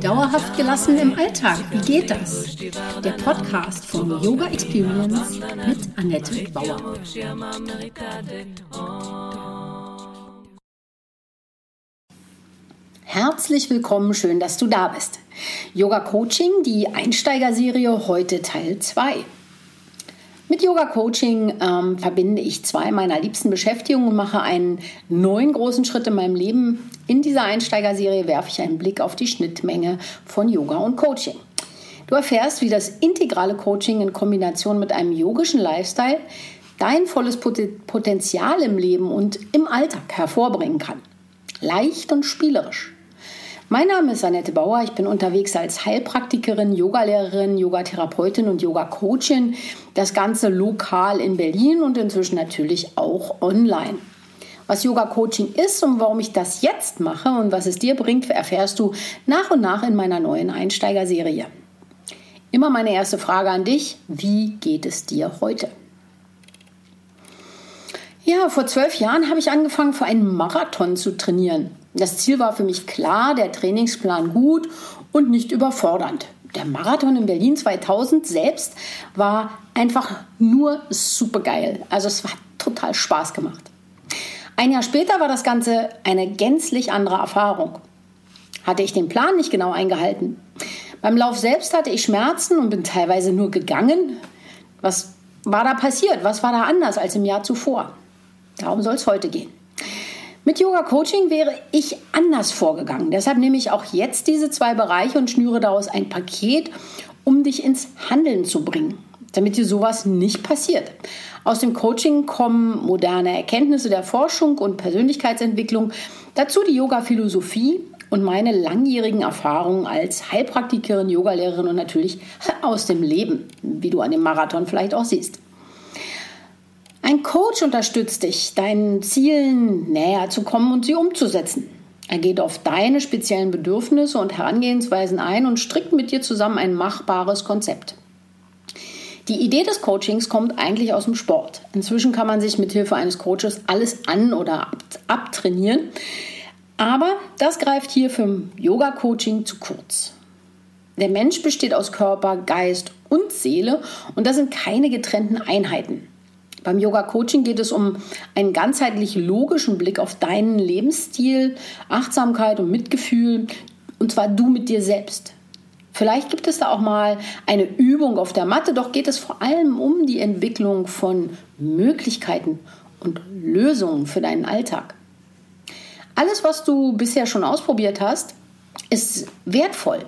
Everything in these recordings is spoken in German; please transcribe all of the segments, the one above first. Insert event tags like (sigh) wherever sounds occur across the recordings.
Dauerhaft gelassen im Alltag, wie geht das? Der Podcast von Yoga Experience mit Annette Bauer. Herzlich willkommen, schön, dass du da bist. Yoga Coaching, die Einsteigerserie, heute Teil 2. Mit Yoga Coaching ähm, verbinde ich zwei meiner liebsten Beschäftigungen und mache einen neuen großen Schritt in meinem Leben. In dieser Einsteigerserie werfe ich einen Blick auf die Schnittmenge von Yoga und Coaching. Du erfährst, wie das integrale Coaching in Kombination mit einem yogischen Lifestyle dein volles Potenzial im Leben und im Alltag hervorbringen kann. Leicht und spielerisch. Mein Name ist Annette Bauer. Ich bin unterwegs als Heilpraktikerin, Yogalehrerin, Yogatherapeutin und Yoga-Coachin. Das Ganze lokal in Berlin und inzwischen natürlich auch online. Was Yoga-Coaching ist und warum ich das jetzt mache und was es dir bringt, erfährst du nach und nach in meiner neuen Einsteigerserie. Immer meine erste Frage an dich. Wie geht es dir heute? Ja, vor zwölf Jahren habe ich angefangen, für einen Marathon zu trainieren. Das Ziel war für mich klar, der Trainingsplan gut und nicht überfordernd. Der Marathon in Berlin 2000 selbst war einfach nur super geil. Also es hat total Spaß gemacht. Ein Jahr später war das Ganze eine gänzlich andere Erfahrung. Hatte ich den Plan nicht genau eingehalten. Beim Lauf selbst hatte ich Schmerzen und bin teilweise nur gegangen. Was war da passiert? Was war da anders als im Jahr zuvor? Darum soll es heute gehen. Mit Yoga Coaching wäre ich anders vorgegangen. Deshalb nehme ich auch jetzt diese zwei Bereiche und schnüre daraus ein Paket, um dich ins Handeln zu bringen, damit dir sowas nicht passiert. Aus dem Coaching kommen moderne Erkenntnisse der Forschung und Persönlichkeitsentwicklung, dazu die Yoga-Philosophie und meine langjährigen Erfahrungen als Heilpraktikerin, Yogalehrerin und natürlich aus dem Leben, wie du an dem Marathon vielleicht auch siehst. Ein Coach unterstützt dich, deinen Zielen näher zu kommen und sie umzusetzen. Er geht auf deine speziellen Bedürfnisse und Herangehensweisen ein und strickt mit dir zusammen ein machbares Konzept. Die Idee des Coachings kommt eigentlich aus dem Sport. Inzwischen kann man sich mit Hilfe eines Coaches alles an oder abtrainieren. Aber das greift hier für Yoga-Coaching zu kurz. Der Mensch besteht aus Körper, Geist und Seele und das sind keine getrennten Einheiten. Beim Yoga Coaching geht es um einen ganzheitlich logischen Blick auf deinen Lebensstil, Achtsamkeit und Mitgefühl, und zwar du mit dir selbst. Vielleicht gibt es da auch mal eine Übung auf der Matte, doch geht es vor allem um die Entwicklung von Möglichkeiten und Lösungen für deinen Alltag. Alles, was du bisher schon ausprobiert hast, ist wertvoll.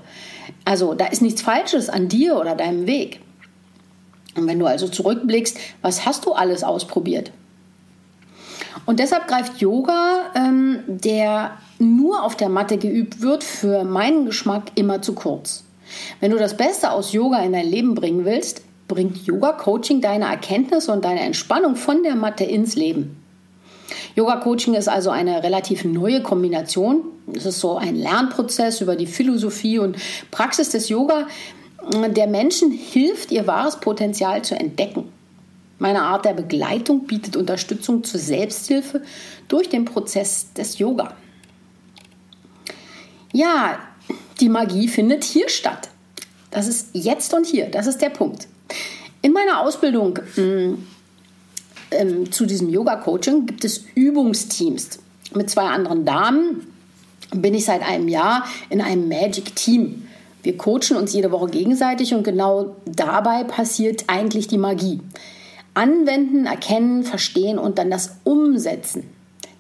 Also da ist nichts Falsches an dir oder deinem Weg. Und wenn du also zurückblickst, was hast du alles ausprobiert? Und deshalb greift Yoga, ähm, der nur auf der Matte geübt wird, für meinen Geschmack immer zu kurz. Wenn du das Beste aus Yoga in dein Leben bringen willst, bringt Yoga-Coaching deine Erkenntnisse und deine Entspannung von der Matte ins Leben. Yoga-Coaching ist also eine relativ neue Kombination. Es ist so ein Lernprozess über die Philosophie und Praxis des Yoga, der Menschen hilft, ihr wahres Potenzial zu entdecken. Meine Art der Begleitung bietet Unterstützung zur Selbsthilfe durch den Prozess des Yoga. Ja, die Magie findet hier statt. Das ist jetzt und hier, das ist der Punkt. In meiner Ausbildung äh, äh, zu diesem Yoga-Coaching gibt es Übungsteams. Mit zwei anderen Damen bin ich seit einem Jahr in einem Magic Team. Wir coachen uns jede Woche gegenseitig und genau dabei passiert eigentlich die Magie. Anwenden, erkennen, verstehen und dann das Umsetzen.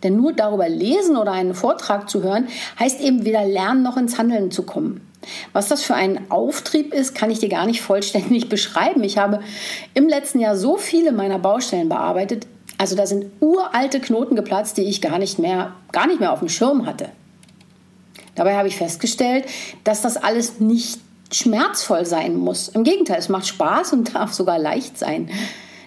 Denn nur darüber lesen oder einen Vortrag zu hören, heißt eben weder lernen noch ins Handeln zu kommen. Was das für ein Auftrieb ist, kann ich dir gar nicht vollständig (laughs) beschreiben. Ich habe im letzten Jahr so viele meiner Baustellen bearbeitet. Also da sind uralte Knoten geplatzt, die ich gar nicht mehr, gar nicht mehr auf dem Schirm hatte. Dabei habe ich festgestellt, dass das alles nicht schmerzvoll sein muss. Im Gegenteil, es macht Spaß und (laughs) darf sogar leicht sein.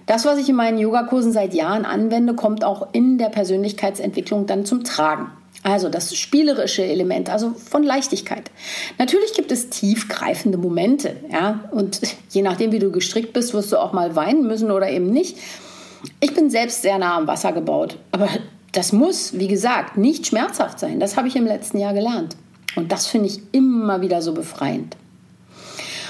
Das, was ich in meinen Yogakursen seit Jahren anwende, kommt auch in der Persönlichkeitsentwicklung dann zum Tragen. Also das spielerische Element, also von Leichtigkeit. Natürlich gibt es tiefgreifende Momente, ja, und (laughs) je nachdem, wie du gestrickt bist, wirst du auch mal weinen müssen oder eben nicht. Ich bin selbst sehr nah am Wasser gebaut, aber das muss, wie gesagt, nicht schmerzhaft sein. Das habe ich im letzten Jahr gelernt. Und das finde ich immer wieder so befreiend.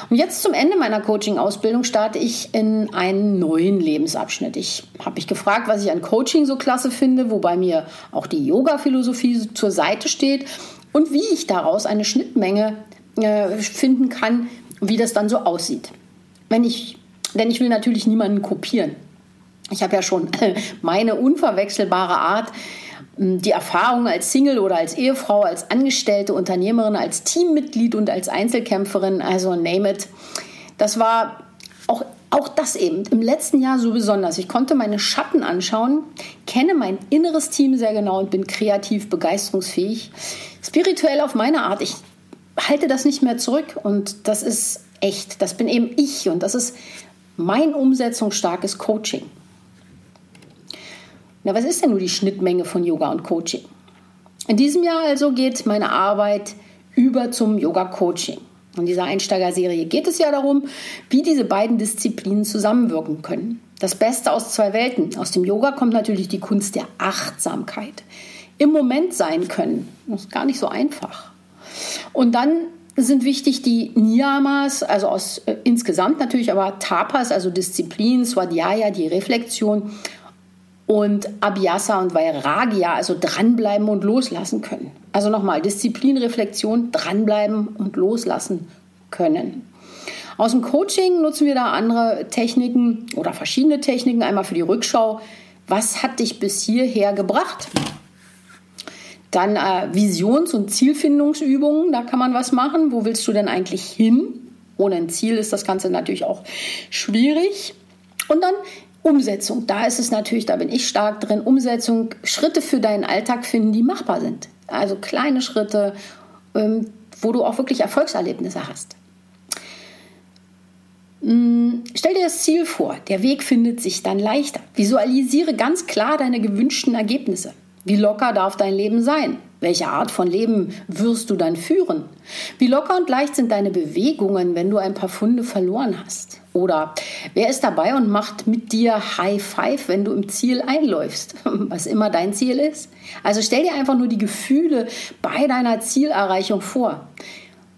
Und jetzt zum Ende meiner Coaching-Ausbildung starte ich in einen neuen Lebensabschnitt. Ich habe mich gefragt, was ich an Coaching so klasse finde, wobei mir auch die Yoga-Philosophie zur Seite steht und wie ich daraus eine Schnittmenge äh, finden kann, wie das dann so aussieht. Wenn ich, denn ich will natürlich niemanden kopieren. Ich habe ja schon (laughs) meine unverwechselbare Art, die Erfahrung als Single oder als Ehefrau, als Angestellte, Unternehmerin, als Teammitglied und als Einzelkämpferin, also name it. Das war auch, auch das eben im letzten Jahr so besonders. Ich konnte meine Schatten anschauen, kenne mein inneres Team sehr genau und bin kreativ, begeisterungsfähig, spirituell auf meine Art. Ich halte das nicht mehr zurück und das ist echt. Das bin eben ich und das ist mein umsetzungsstarkes Coaching. Na, was ist denn nur die Schnittmenge von Yoga und Coaching? In diesem Jahr also geht meine Arbeit über zum Yoga-Coaching. In dieser Einsteigerserie geht es ja darum, wie diese beiden Disziplinen zusammenwirken können. Das Beste aus zwei Welten. Aus dem Yoga kommt natürlich die Kunst der Achtsamkeit. Im Moment sein können. Das ist gar nicht so einfach. Und dann sind wichtig die Niyamas, also aus äh, insgesamt natürlich, aber Tapas, also Disziplin, Swadhyaya, die Reflexion und Abhyasa und Vairagya, also dranbleiben und loslassen können. Also nochmal, Disziplin, Reflexion, dranbleiben und loslassen können. Aus dem Coaching nutzen wir da andere Techniken oder verschiedene Techniken. Einmal für die Rückschau. Was hat dich bis hierher gebracht? Dann äh, Visions- und Zielfindungsübungen, da kann man was machen. Wo willst du denn eigentlich hin? Ohne ein Ziel ist das Ganze natürlich auch schwierig. Und dann Umsetzung, da ist es natürlich, da bin ich stark drin, Umsetzung, Schritte für deinen Alltag finden, die machbar sind. Also kleine Schritte, ähm, wo du auch wirklich Erfolgserlebnisse hast. Mm, stell dir das Ziel vor, der Weg findet sich dann leichter. Visualisiere ganz klar deine gewünschten Ergebnisse. Wie locker darf dein Leben sein? Welche Art von Leben wirst du dann führen? Wie locker und leicht sind deine Bewegungen, wenn du ein paar Funde verloren hast? Oder wer ist dabei und macht mit dir High Five, wenn du im Ziel einläufst, (laughs) was immer dein Ziel ist? Also stell dir einfach nur die Gefühle bei deiner Zielerreichung vor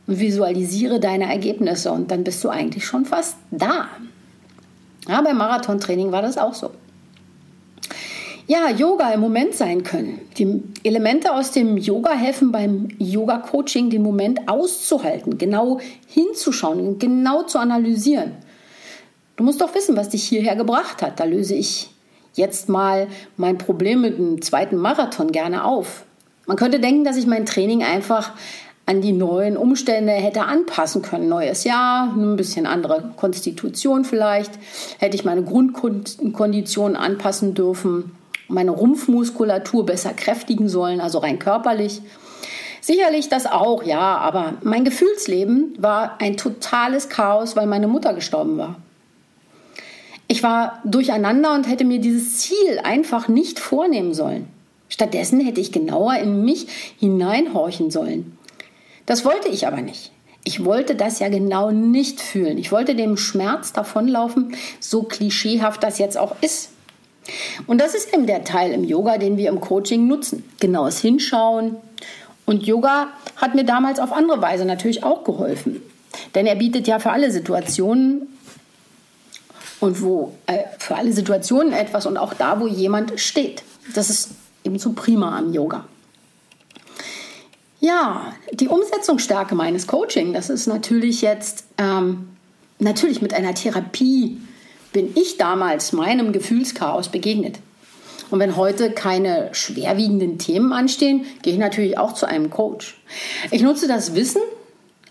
visualisiere deine Ergebnisse und dann bist du eigentlich schon fast da. Ja, beim Marathontraining war das auch so ja, Yoga im Moment sein können. Die Elemente aus dem Yoga helfen beim Yoga-Coaching, den Moment auszuhalten, genau hinzuschauen, genau zu analysieren. Du musst doch wissen, was dich hierher gebracht hat. Da löse ich jetzt mal mein Problem mit einem zweiten Marathon gerne auf. Man könnte denken, dass ich mein Training einfach an die neuen Umstände hätte anpassen können. Neues Jahr, ein bisschen andere Konstitution vielleicht, hätte ich meine Grundkondition anpassen dürfen meine Rumpfmuskulatur besser kräftigen sollen, also rein körperlich. Sicherlich das auch, ja, aber mein Gefühlsleben war ein totales Chaos, weil meine Mutter gestorben war. Ich war durcheinander und hätte mir dieses Ziel einfach nicht vornehmen sollen. Stattdessen hätte ich genauer in mich hineinhorchen sollen. Das wollte ich aber nicht. Ich wollte das ja genau nicht fühlen. Ich wollte dem Schmerz davonlaufen, so klischeehaft das jetzt auch ist. Und das ist eben der Teil im Yoga, den wir im Coaching nutzen. Genaues Hinschauen. Und Yoga hat mir damals auf andere Weise natürlich auch geholfen. Denn er bietet ja für alle Situationen und wo äh, für alle Situationen etwas und auch da, wo jemand steht. Das ist eben so prima am Yoga. Ja, die Umsetzungsstärke meines Coaching, das ist natürlich jetzt ähm, natürlich mit einer Therapie bin ich damals meinem Gefühlschaos begegnet. Und wenn heute keine schwerwiegenden Themen anstehen, gehe ich natürlich auch zu einem Coach. Ich nutze das Wissen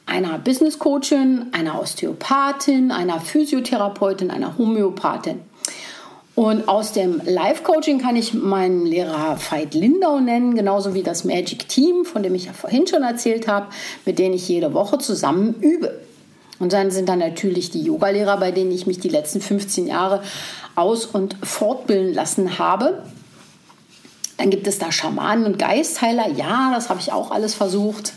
einer Business Coachin, einer Osteopathin, einer Physiotherapeutin, einer Homöopathin. Und aus dem Live-Coaching kann ich meinen Lehrer Veit Lindau nennen, genauso wie das Magic Team, von dem ich ja vorhin schon erzählt habe, mit denen ich jede Woche zusammen übe. Und dann sind da natürlich die Yogalehrer, bei denen ich mich die letzten 15 Jahre aus- und fortbilden lassen habe. Dann gibt es da Schamanen und Geistheiler. Ja, das habe ich auch alles versucht.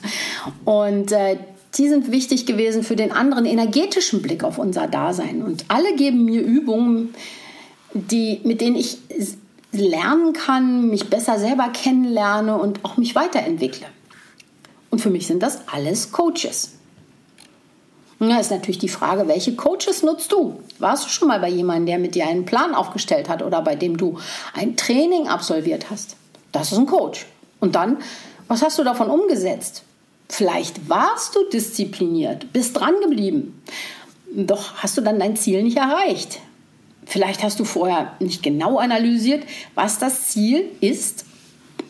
Und äh, die sind wichtig gewesen für den anderen energetischen Blick auf unser Dasein. Und alle geben mir Übungen, die, mit denen ich lernen kann, mich besser selber kennenlerne und auch mich weiterentwickle. Und für mich sind das alles Coaches. Da ist natürlich die Frage, welche Coaches nutzt du? Warst du schon mal bei jemandem, der mit dir einen Plan aufgestellt hat oder bei dem du ein Training absolviert hast? Das ist ein Coach. Und dann, was hast du davon umgesetzt? Vielleicht warst du diszipliniert, bist dran geblieben. Doch hast du dann dein Ziel nicht erreicht. Vielleicht hast du vorher nicht genau analysiert, was das Ziel ist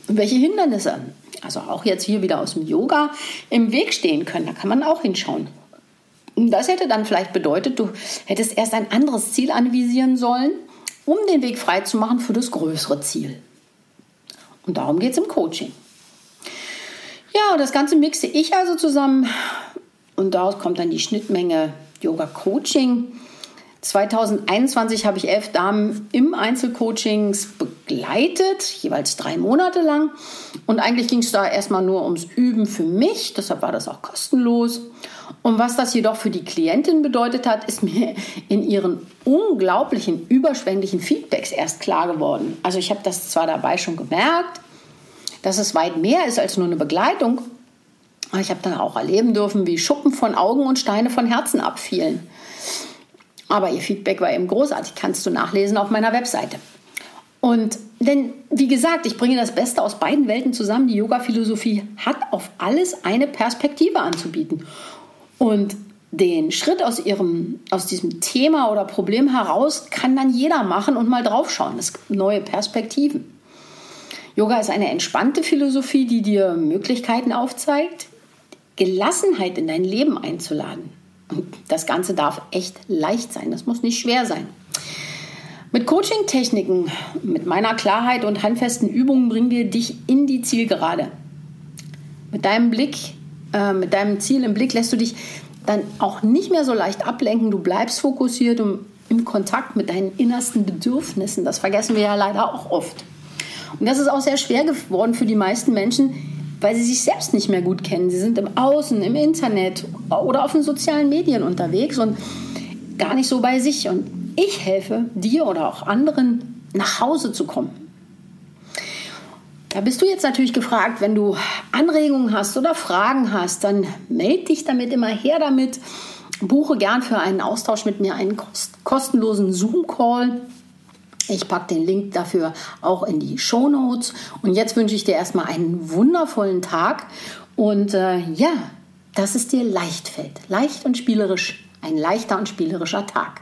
und welche Hindernisse, also auch jetzt hier wieder aus dem Yoga, im Weg stehen können. Da kann man auch hinschauen. Das hätte dann vielleicht bedeutet, du hättest erst ein anderes Ziel anvisieren sollen, um den Weg frei zu machen für das größere Ziel. Und darum geht es im Coaching. Ja, das Ganze mixe ich also zusammen und daraus kommt dann die Schnittmenge Yoga Coaching. 2021 habe ich elf Damen im Einzelcoachings begleitet, jeweils drei Monate lang. Und eigentlich ging es da erstmal nur ums Üben für mich, deshalb war das auch kostenlos. Und was das jedoch für die Klientin bedeutet hat, ist mir in ihren unglaublichen, überschwänglichen Feedbacks erst klar geworden. Also ich habe das zwar dabei schon gemerkt, dass es weit mehr ist als nur eine Begleitung, aber ich habe dann auch erleben dürfen, wie Schuppen von Augen und Steine von Herzen abfielen. Aber ihr Feedback war eben großartig, kannst du nachlesen auf meiner Webseite. Und denn, wie gesagt, ich bringe das Beste aus beiden Welten zusammen. Die Yoga-Philosophie hat auf alles eine Perspektive anzubieten. Und den Schritt aus, ihrem, aus diesem Thema oder Problem heraus kann dann jeder machen und mal draufschauen. Es gibt neue Perspektiven. Yoga ist eine entspannte Philosophie, die dir Möglichkeiten aufzeigt, Gelassenheit in dein Leben einzuladen. Und das Ganze darf echt leicht sein, das muss nicht schwer sein. Mit Coaching-Techniken, mit meiner Klarheit und handfesten Übungen bringen wir dich in die Zielgerade. Mit deinem Blick, äh, mit deinem Ziel im Blick lässt du dich dann auch nicht mehr so leicht ablenken. Du bleibst fokussiert und im Kontakt mit deinen innersten Bedürfnissen. Das vergessen wir ja leider auch oft. Und das ist auch sehr schwer geworden für die meisten Menschen, weil sie sich selbst nicht mehr gut kennen. Sie sind im Außen, im Internet oder auf den sozialen Medien unterwegs und gar nicht so bei sich. Und ich helfe dir oder auch anderen, nach Hause zu kommen. Da bist du jetzt natürlich gefragt, wenn du Anregungen hast oder Fragen hast, dann melde dich damit immer her damit. Buche gern für einen Austausch mit mir einen kostenlosen Zoom-Call ich packe den Link dafür auch in die Show Notes. Und jetzt wünsche ich dir erstmal einen wundervollen Tag und äh, ja, dass es dir leicht fällt. Leicht und spielerisch. Ein leichter und spielerischer Tag.